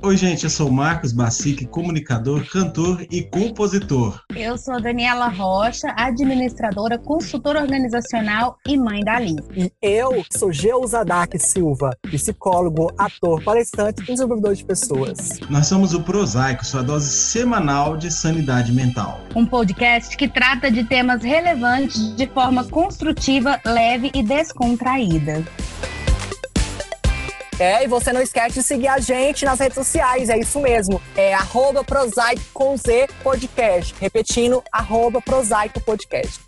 Oi, gente, eu sou Marcos Bacique, comunicador, cantor e compositor. Eu sou Daniela Rocha, administradora, consultora organizacional e mãe da Liz. E eu sou Geusadak Silva, psicólogo, ator, palestrante e desenvolvedor de pessoas. Nós somos o Prosaico, sua dose semanal de sanidade mental. Um podcast que trata de temas relevantes de forma construtiva, leve e descontraída. É, e você não esquece de seguir a gente nas redes sociais, é isso mesmo. É arroba Prosaico com Z Podcast. Repetindo, arroba Prosaico Podcast.